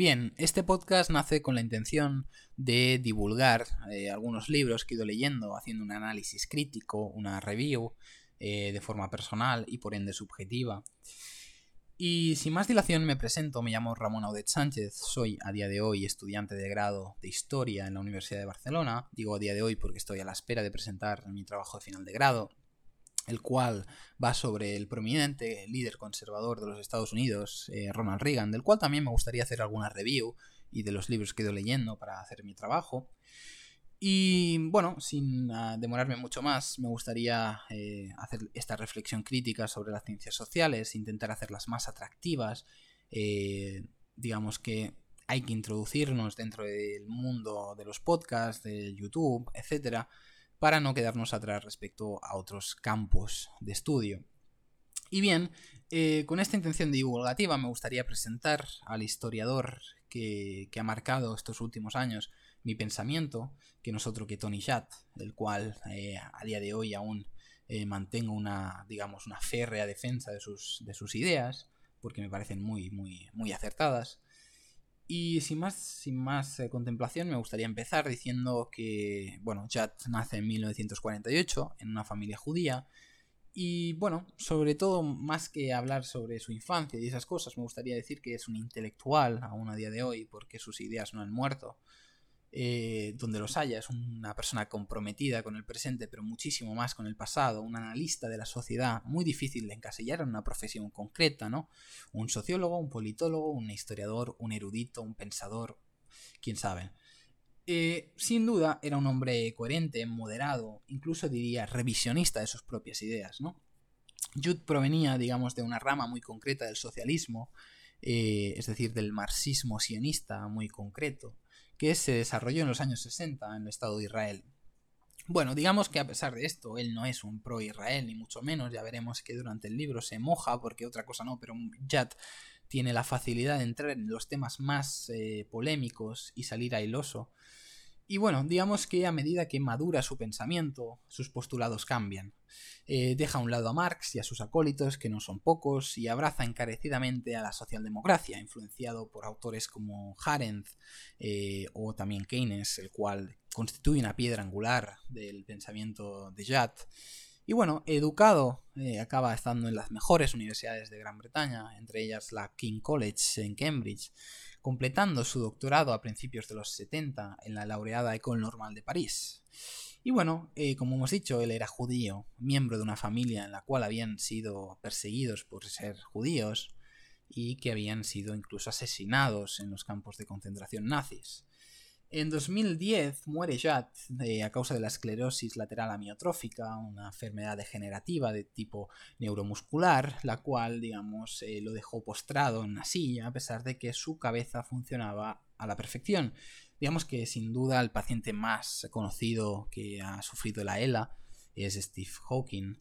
Bien, este podcast nace con la intención de divulgar eh, algunos libros que he ido leyendo, haciendo un análisis crítico, una review eh, de forma personal y por ende subjetiva. Y sin más dilación me presento, me llamo Ramón Audet Sánchez, soy a día de hoy estudiante de grado de Historia en la Universidad de Barcelona, digo a día de hoy porque estoy a la espera de presentar mi trabajo de final de grado, el cual va sobre el prominente líder conservador de los Estados Unidos, eh, Ronald Reagan, del cual también me gustaría hacer alguna review y de los libros que he ido leyendo para hacer mi trabajo. Y bueno, sin ah, demorarme mucho más, me gustaría eh, hacer esta reflexión crítica sobre las ciencias sociales, intentar hacerlas más atractivas, eh, digamos que hay que introducirnos dentro del mundo de los podcasts, de YouTube, etcétera, para no quedarnos atrás respecto a otros campos de estudio. Y bien, eh, con esta intención divulgativa me gustaría presentar al historiador que, ha marcado estos últimos años mi pensamiento, que no es otro que Tony Chat, el cual eh, a día de hoy aún eh, mantengo una, digamos, una férrea defensa de sus, de sus ideas, porque me parecen muy, muy, muy acertadas. Y sin más, sin más eh, contemplación, me gustaría empezar diciendo que, bueno, Chad nace en 1948 en una familia judía. Y bueno, sobre todo, más que hablar sobre su infancia y esas cosas, me gustaría decir que es un intelectual aún a día de hoy, porque sus ideas no han muerto. Eh, donde los haya, es una persona comprometida con el presente, pero muchísimo más con el pasado, un analista de la sociedad, muy difícil de encasillar en una profesión concreta, ¿no? Un sociólogo, un politólogo, un historiador, un erudito, un pensador, quién sabe. Eh, sin duda era un hombre coherente, moderado, incluso diría revisionista de sus propias ideas, ¿no? Judd provenía, digamos, de una rama muy concreta del socialismo, eh, es decir, del marxismo sionista muy concreto que se desarrolló en los años 60 en el Estado de Israel. Bueno, digamos que a pesar de esto, él no es un pro-Israel, ni mucho menos, ya veremos que durante el libro se moja, porque otra cosa no, pero Jad tiene la facilidad de entrar en los temas más eh, polémicos y salir ailoso. Y bueno, digamos que a medida que madura su pensamiento, sus postulados cambian. Eh, deja a un lado a Marx y a sus acólitos, que no son pocos, y abraza encarecidamente a la socialdemocracia, influenciado por autores como Arendt eh, o también Keynes, el cual constituye una piedra angular del pensamiento de Jad. Y bueno, educado, eh, acaba estando en las mejores universidades de Gran Bretaña, entre ellas la King College en Cambridge, completando su doctorado a principios de los 70 en la laureada École Normale de París. Y bueno, eh, como hemos dicho, él era judío, miembro de una familia en la cual habían sido perseguidos por ser judíos y que habían sido incluso asesinados en los campos de concentración nazis. En 2010 muere Jad a causa de la esclerosis lateral amiotrófica, una enfermedad degenerativa de tipo neuromuscular, la cual, digamos, eh, lo dejó postrado en una silla a pesar de que su cabeza funcionaba a la perfección. Digamos que sin duda el paciente más conocido que ha sufrido la ELA es Steve Hawking.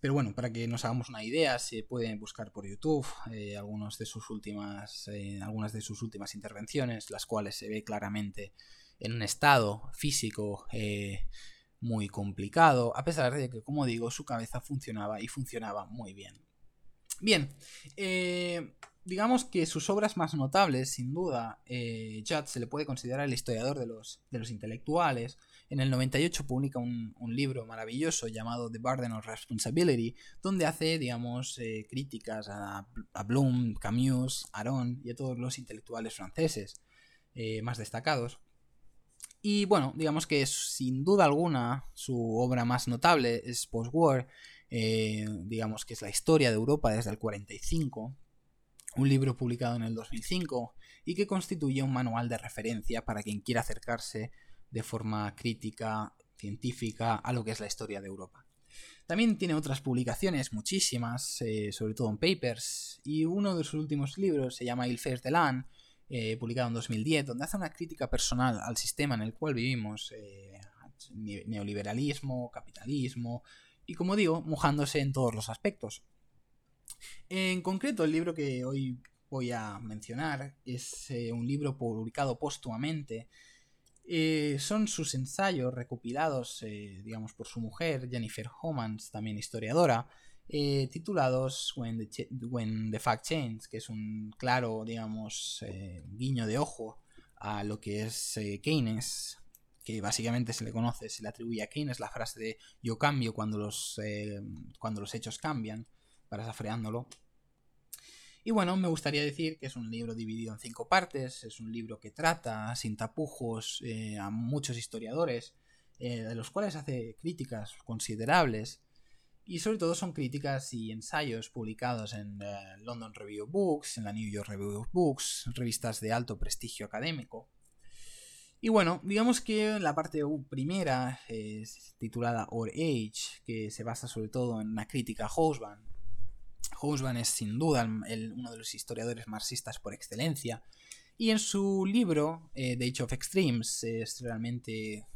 Pero bueno, para que nos hagamos una idea, se pueden buscar por YouTube eh, de sus últimas, eh, algunas de sus últimas intervenciones, las cuales se ve claramente en un estado físico eh, muy complicado, a pesar de que, como digo, su cabeza funcionaba y funcionaba muy bien. Bien, digamos que sus obras más notables, sin duda, Judd se le puede considerar el historiador de los, de los intelectuales, en el 98 publica un, libro maravilloso llamado The Burden of Responsibility, donde hace, digamos, eh, críticas a, Bloom, Camus, Aron y a todos los intelectuales franceses eh, más destacados. Y bueno, digamos que sin duda alguna su obra más notable es Post-War, eh, digamos que es la historia de Europa desde el 45, un libro publicado en el 2005 y que constituye un manual de referencia para quien quiera acercarse de forma crítica, científica, a lo que es la historia de Europa. También tiene otras publicaciones, muchísimas, eh, sobre todo en papers, y uno de sus últimos libros se llama Il Fers de l'An, eh, publicado en 2010, donde hace una crítica personal al sistema en el cual vivimos, eh, neoliberalismo, capitalismo, y como digo, mojándose en todos los aspectos. En concreto, el libro que hoy voy a mencionar es un libro publicado póstumamente. Eh, son sus ensayos recopilados, eh, digamos, por su mujer, Jennifer Homans, también historiadora, eh, titulados When the, Fact Change, que es un claro, digamos, eh, guiño de ojo a lo que es eh, Keynes, que básicamente se le conoce, se le atribuye a Keynes la frase de yo cambio cuando los, cuando los hechos cambian, parafraseándolo. Y bueno, me gustaría decir que es un libro dividido en cinco partes, es un libro que trata sin tapujos a muchos historiadores, de los cuales hace críticas considerables y sobre todo son críticas y ensayos publicados en eh, London Review of Books, en la New York Review of Books, revistas de alto prestigio académico. Y bueno, digamos que la parte primera es titulada Our Age, que se basa sobre todo en una crítica a. Hobsbawm es sin duda uno de los historiadores marxistas por excelencia. Y en su libro, eh, The Age of Extremes, es realmente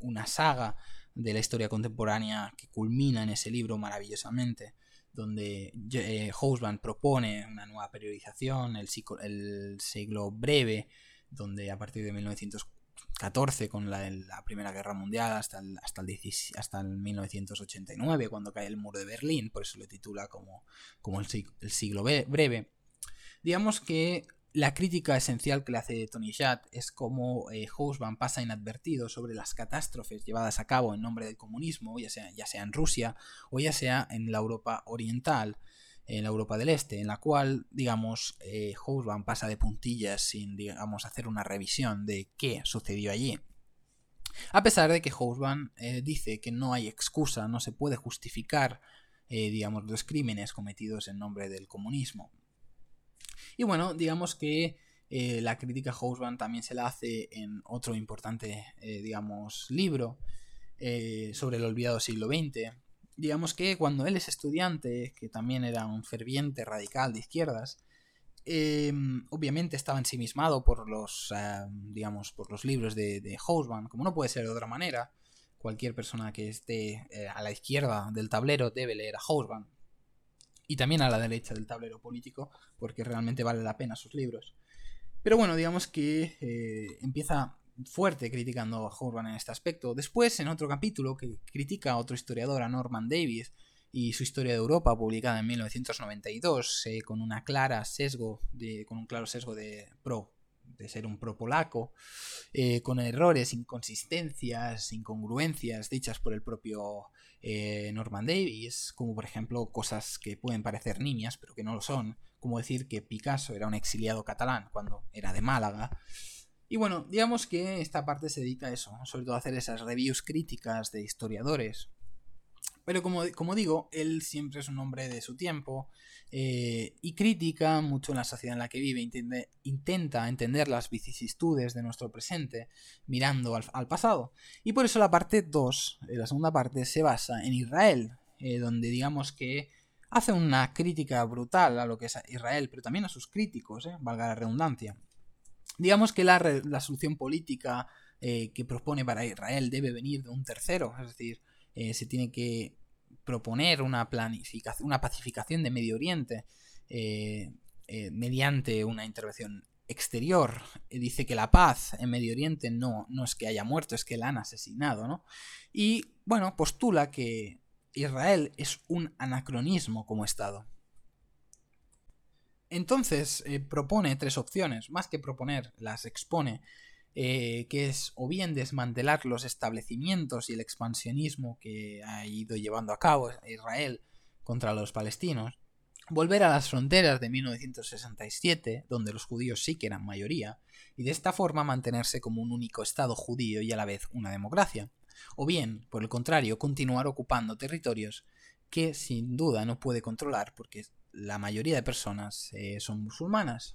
una saga de la historia contemporánea que culmina en ese libro maravillosamente, donde eh, propone una nueva periodización, el, el, siglo breve, donde a partir de 1914, con la, la Primera Guerra Mundial, hasta el, hasta, el hasta el 1989, cuando cae el muro de Berlín, por eso lo titula como, como el, el siglo breve, digamos que la crítica esencial que le hace Tony Schatt es cómo eh, pasa inadvertido sobre las catástrofes llevadas a cabo en nombre del comunismo, ya sea, ya sea en Rusia o ya sea en la Europa oriental, en la Europa del Este, en la cual, digamos, eh, pasa de puntillas sin, digamos, hacer una revisión de qué sucedió allí. A pesar de que Hobsbawm eh, dice que no hay excusa, no se puede justificar, eh, digamos, los crímenes cometidos en nombre del comunismo. Y bueno, digamos que eh, la crítica a también se la hace en otro importante, digamos, libro sobre el olvidado siglo XX. Digamos que cuando él es estudiante, que también era un ferviente radical de izquierdas, obviamente estaba ensimismado por los, digamos, por los libros de, de como no puede ser de otra manera. Cualquier persona que esté a la izquierda del tablero debe leer a Hobsbawm y también a la derecha del tablero político, porque realmente vale la pena sus libros. Pero bueno, digamos que eh, empieza fuerte criticando a Hobsbawm en este aspecto. Después, en otro capítulo que critica a otro historiador, a Norman Davis, y su historia de Europa, publicada en 1992, eh, con una clara sesgo de, con un claro sesgo de pro de ser un pro polaco, eh, con errores, inconsistencias, incongruencias dichas por el propio eh, Norman Davis, como por ejemplo cosas que pueden parecer niñas, pero que no lo son, como decir que Picasso era un exiliado catalán cuando era de Málaga. Y bueno, digamos que esta parte se dedica a eso, sobre todo a hacer esas reviews críticas de historiadores, pero como, como, digo, él siempre es un hombre de su tiempo eh, y critica mucho en la sociedad en la que vive, intenta entender las vicisitudes de nuestro presente mirando al, pasado. Y por eso la parte 2, eh, la segunda parte, se basa en Israel, eh, donde digamos que hace una crítica brutal a lo que es Israel, pero también a sus críticos, valga la redundancia. Digamos que la, la solución política que propone para Israel debe venir de un tercero, es decir, se tiene que proponer una planificación, una pacificación de Medio Oriente eh, eh, mediante una intervención exterior. Eh, dice que la paz en Medio Oriente no, no es que haya muerto, es que la han asesinado, ¿no? Y bueno, postula que Israel es un anacronismo como Estado. Entonces propone tres opciones, más que proponer, las expone eh, que es o bien desmantelar los establecimientos y el expansionismo que ha ido llevando a cabo Israel contra los palestinos, volver a las fronteras de 1967, donde los judíos sí que eran mayoría, y de esta forma mantenerse como un único Estado judío y a la vez una democracia, o bien, por el contrario, continuar ocupando territorios que sin duda no puede controlar porque la mayoría de personas eh, son musulmanas.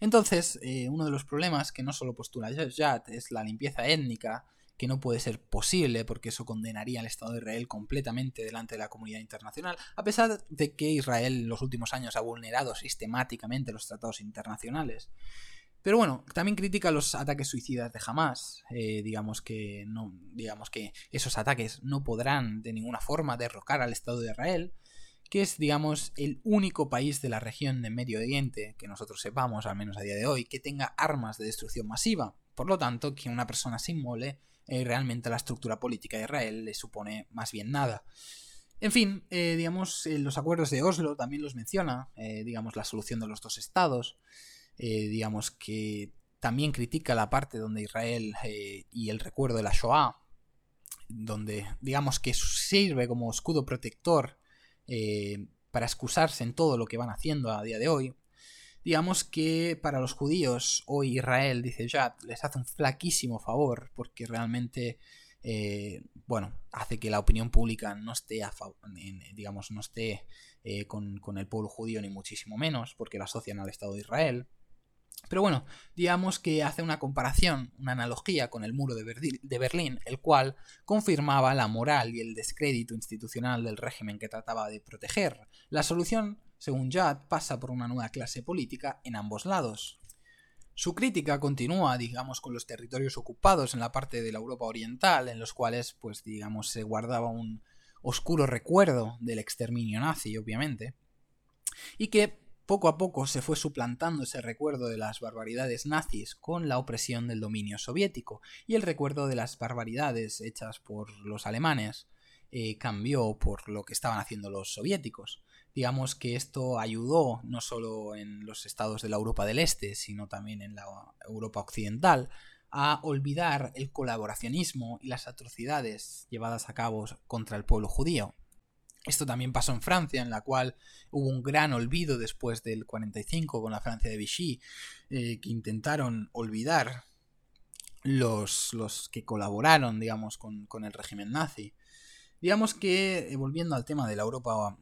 Entonces, eh, uno de los problemas que no solo postula Jad es la limpieza étnica, que no puede ser posible porque eso condenaría al Estado de Israel completamente delante de la comunidad internacional, a pesar de que Israel en los últimos años ha vulnerado sistemáticamente los tratados internacionales. Pero bueno, también critica los ataques suicidas de Hamas. Eh, digamos que no, digamos que esos ataques no podrán de ninguna forma derrocar al Estado de Israel que es, digamos, el único país de la región de Medio Oriente, que nosotros sepamos, al menos a día de hoy, que tenga armas de destrucción masiva. Por lo tanto, que una persona se inmole, eh, realmente la estructura política de Israel le supone más bien nada. En fin, eh, digamos, los acuerdos de Oslo también los menciona, digamos, la solución de los dos estados, digamos que también critica la parte donde Israel y el recuerdo de la Shoah, donde digamos que sirve como escudo protector para excusarse en todo lo que van haciendo a día de hoy, digamos que para los judíos hoy Israel, dice Jad, les hace un flaquísimo favor porque realmente, eh, bueno, hace que la opinión pública no esté, a digamos, no esté eh, con, con, el pueblo judío ni muchísimo menos porque la asocian al Estado de Israel. Pero bueno, digamos que hace una comparación, una analogía con el muro de, Berlín, el cual confirmaba la moral y el descrédito institucional del régimen que trataba de proteger. La solución, según Judd, pasa por una nueva clase política en ambos lados. Su crítica continúa, digamos, con los territorios ocupados en la parte de la Europa oriental, en los cuales, pues, digamos, se guardaba un oscuro recuerdo del exterminio nazi, obviamente, y que poco a poco se fue suplantando ese recuerdo de las barbaridades nazis con la opresión del dominio soviético y el recuerdo de las barbaridades hechas por los alemanes eh, cambió por lo que estaban haciendo los soviéticos. Digamos que esto ayudó no solo en los estados de la Europa del Este, sino también en la Europa occidental, a olvidar el colaboracionismo y las atrocidades llevadas a cabo contra el pueblo judío. Esto también pasó en Francia, en la cual hubo un gran olvido después del 45 con la Francia de Vichy, eh, que intentaron olvidar los, los que colaboraron, digamos, con, el régimen nazi. Digamos que, eh, volviendo al tema de la Europa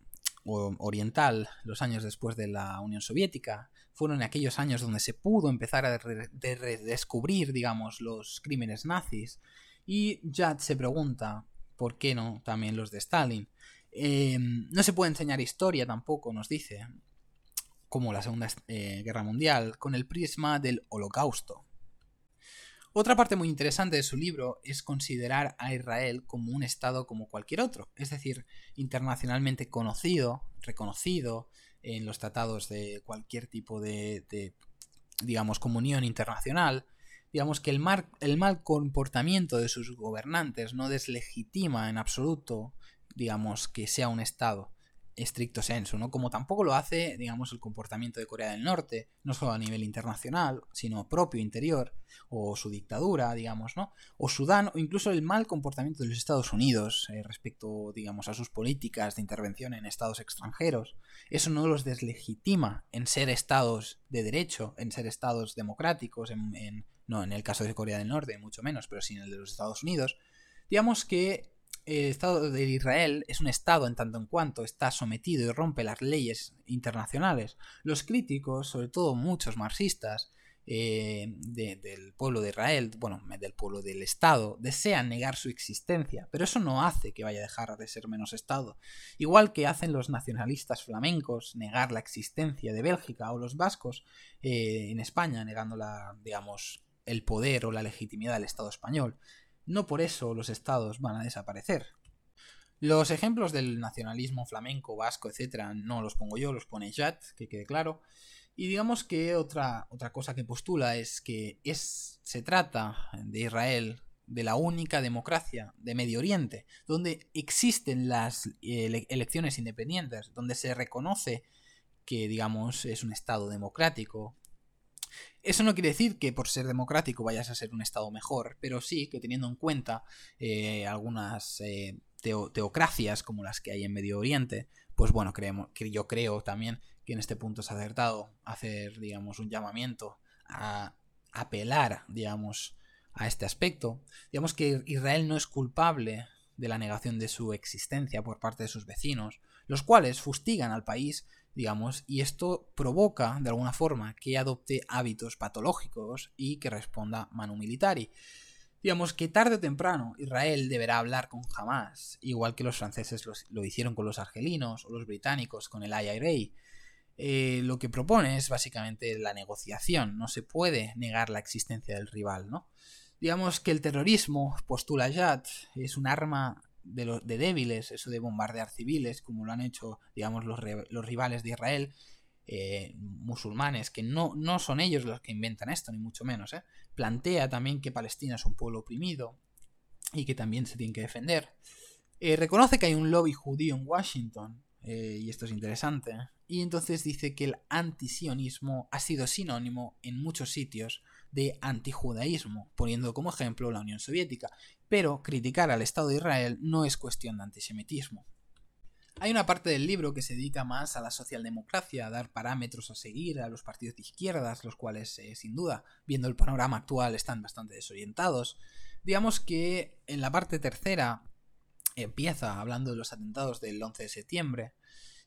oriental, los años después de la Unión Soviética, fueron aquellos años donde se pudo empezar a redescubrir, digamos, los crímenes nazis. Y Jad se pregunta, ¿por qué no también los de Stalin? Em, no se puede enseñar historia tampoco, nos dice, como la Segunda eh, Guerra Mundial, con el prisma del Holocausto. Otra parte muy interesante de su libro es considerar a Israel como un Estado como cualquier otro, es decir, internacionalmente conocido, reconocido en los tratados de cualquier tipo de, de digamos, comunión internacional, digamos que el, el, mal comportamiento de sus gobernantes no deslegitima en absoluto digamos, que sea un Estado estricto senso, ¿no? Como tampoco lo hace, digamos, el comportamiento de Corea del Norte, no solo a nivel internacional, sino propio interior, o su dictadura, digamos, ¿no? O Sudán, o incluso el mal comportamiento de los Estados Unidos eh, respecto, digamos, a sus políticas de intervención en estados extranjeros. Eso no los deslegitima en ser estados de derecho, en ser estados democráticos, en, no en el caso de Corea del Norte, mucho menos, pero sí en el de los Estados Unidos. Digamos que el Estado de Israel es un Estado en tanto en cuanto está sometido y rompe las leyes internacionales. Los críticos, sobre todo muchos marxistas eh, del pueblo de Israel, bueno, del pueblo del Estado, desean negar su existencia, pero eso no hace que vaya a dejar de ser menos Estado. Igual que hacen los nacionalistas flamencos negar la existencia de Bélgica o los vascos eh, en España, negando el poder o la legitimidad del Estado español. No por eso los estados van a desaparecer. Los ejemplos del nacionalismo flamenco, vasco, etc. no los pongo yo, los pone Jad, que quede claro. Y digamos que otra, otra cosa que postula es que es, se trata de Israel de la única democracia de Medio Oriente, donde existen las elecciones independientes, donde se reconoce que, digamos, es un Estado democrático, eso no quiere decir que por ser democrático vayas a ser un Estado mejor, pero sí que teniendo en cuenta eh, algunas eh, teocracias como las que hay en Medio Oriente, pues bueno, creemos, que yo creo también que en este punto es acertado hacer, digamos, un llamamiento a apelar, digamos, a este aspecto. Digamos que Israel no es culpable de la negación de su existencia por parte de sus vecinos, los cuales fustigan al país digamos, y esto provoca, de alguna forma, que adopte hábitos patológicos y que responda manu militari. Digamos que tarde o temprano Israel deberá hablar con Hamas, igual que los franceses lo hicieron con los argelinos o los británicos con el IRA. Eh, lo que propone es básicamente la negociación, no se puede negar la existencia del rival, ¿no? Digamos que el terrorismo, postula Jad, es un arma de, de débiles, eso de bombardear civiles, como lo han hecho, digamos, los, los rivales de Israel, eh, musulmanes, que no, no son ellos los que inventan esto, ni mucho menos. ¿eh? Plantea también que Palestina es un pueblo oprimido y que también se tiene que defender. Eh, reconoce que hay un lobby judío en Washington, eh, y esto es interesante, y entonces dice que el antisionismo ha sido sinónimo en muchos sitios de antijudaísmo, poniendo como ejemplo la Unión Soviética, pero criticar al Estado de Israel no es cuestión de antisemitismo. Hay una parte del libro que se dedica más a la socialdemocracia, a dar parámetros a seguir a los partidos de izquierdas, los cuales, eh, sin duda, viendo el panorama actual, están bastante desorientados. Digamos que en la parte tercera empieza hablando de los atentados del 11 de septiembre,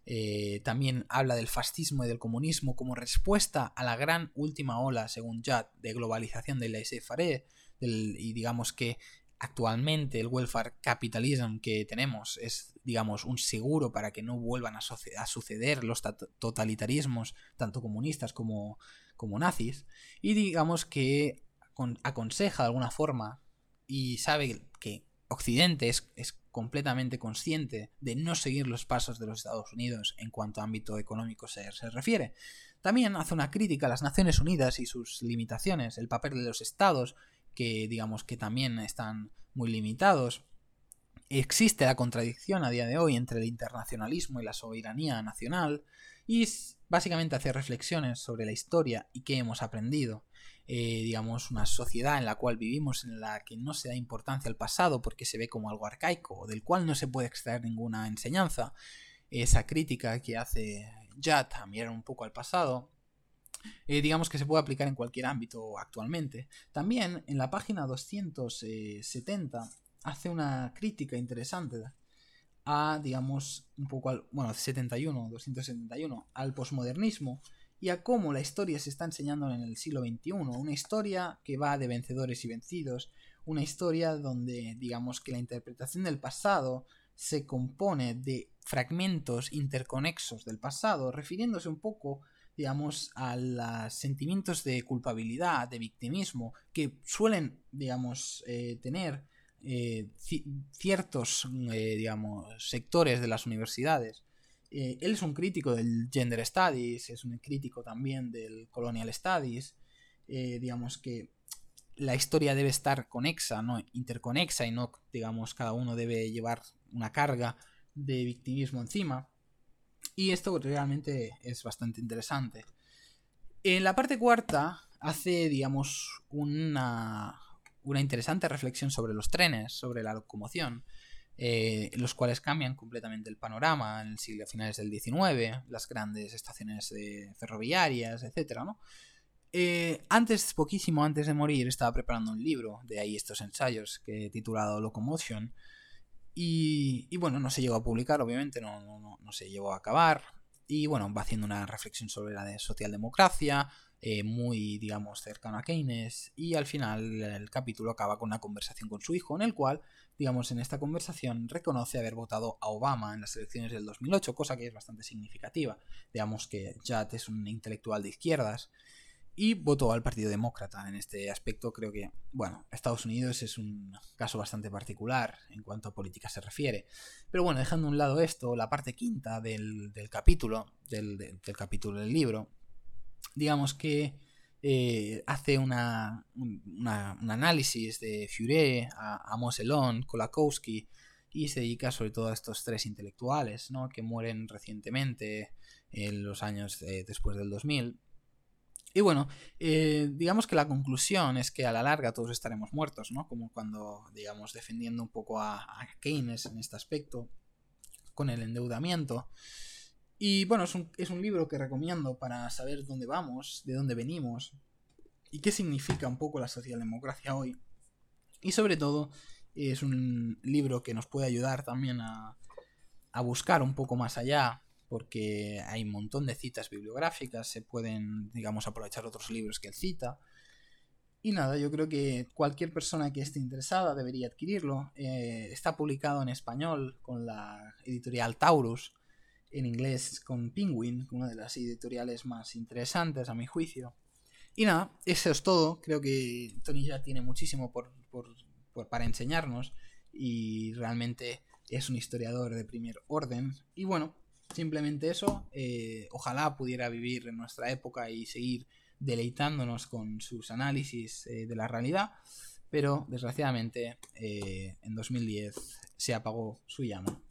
eh, también habla del fascismo y del comunismo como respuesta a la gran última ola, según Judd, de globalización de la faire y digamos que actualmente el welfare capitalism que tenemos es, digamos, un seguro para que no vuelvan a, suceder los totalitarismos, tanto comunistas como, como nazis, y digamos que aconseja de alguna forma y sabe que Occidente es, completamente consciente de no seguir los pasos de los Estados Unidos en cuanto a ámbito económico se, se, refiere. También hace una crítica a las Naciones Unidas y sus limitaciones, el papel de los estados que digamos que también están muy limitados. Existe la contradicción a día de hoy entre el internacionalismo y la soberanía nacional y básicamente hacer reflexiones sobre la historia y qué hemos aprendido. Eh, digamos, una sociedad en la cual vivimos en la que no se da importancia al pasado porque se ve como algo arcaico del cual no se puede extraer ninguna enseñanza. Esa crítica que hace Jad a mirar un poco al pasado eh, digamos que se puede aplicar en cualquier ámbito actualmente. También en la página 270 hace una crítica interesante a, digamos, un poco al, bueno, 71, 271, al posmodernismo y a cómo la historia se está enseñando en el siglo XXI. Una historia que va de vencedores y vencidos, una historia donde, digamos, que la interpretación del pasado se compone de fragmentos interconexos del pasado, refiriéndose un poco digamos, a los sentimientos de culpabilidad, de victimismo, que suelen, digamos, eh, tener eh, ciertos, eh, digamos, sectores de las universidades. Él es un crítico del Gender Studies, es un crítico también del Colonial Studies, digamos que la historia debe estar conexa, no interconexa y no, digamos, cada uno debe llevar una carga de victimismo encima. Y esto realmente es bastante interesante. En la parte cuarta hace, digamos, una, una interesante reflexión sobre los trenes, sobre la locomoción, eh, los cuales cambian completamente el panorama en el siglo finales del XIX, las grandes estaciones ferroviarias, etc. Eh, antes, poquísimo antes de morir, estaba preparando un libro, de ahí estos ensayos, que he titulado Locomotion, y, bueno, no se llegó a publicar, obviamente, no, no, no, se llegó a acabar. Y bueno, va haciendo una reflexión sobre la de socialdemocracia, eh, muy, digamos, cercano a Keynes. Y al final el capítulo acaba con una conversación con su hijo, en el cual, digamos, en esta conversación reconoce haber votado a Obama en las elecciones del 2008, cosa que es bastante significativa. Digamos que Judd es un intelectual de izquierdas y votó al Partido Demócrata. En este aspecto creo que, bueno, Estados Unidos es un caso bastante particular en cuanto a política se refiere. Pero bueno, dejando a un lado esto, la parte quinta del, capítulo, del, capítulo del libro, digamos que eh, hace una, un análisis de Furet, a, a Kolakowski, y se dedica sobre todo a estos tres intelectuales, ¿no? que mueren recientemente en los años eh, después del 2000 y bueno, eh, digamos que la conclusión es que a la larga todos estaremos muertos, ¿no? Como cuando, digamos, defendiendo un poco a, Keynes en este aspecto, con el endeudamiento. Y bueno, es un, es un libro que recomiendo para saber dónde vamos, de dónde venimos y qué significa un poco la socialdemocracia hoy. Y sobre todo, es un libro que nos puede ayudar también a, a buscar un poco más allá porque hay un montón de citas bibliográficas, se pueden, digamos, aprovechar otros libros que él cita. Y nada, yo creo que cualquier persona que esté interesada debería adquirirlo. Eh, está publicado en español con la editorial Taurus, en inglés con Penguin, una de las editoriales más interesantes a mi juicio. Y nada, eso es todo. Creo que Tony ya tiene muchísimo por, para enseñarnos y realmente es un historiador de primer orden. Y bueno, Simplemente eso, eh, ojalá pudiera vivir en nuestra época y seguir deleitándonos con sus análisis eh, de la realidad. pero desgraciadamente eh, en 2010 se apagó su llama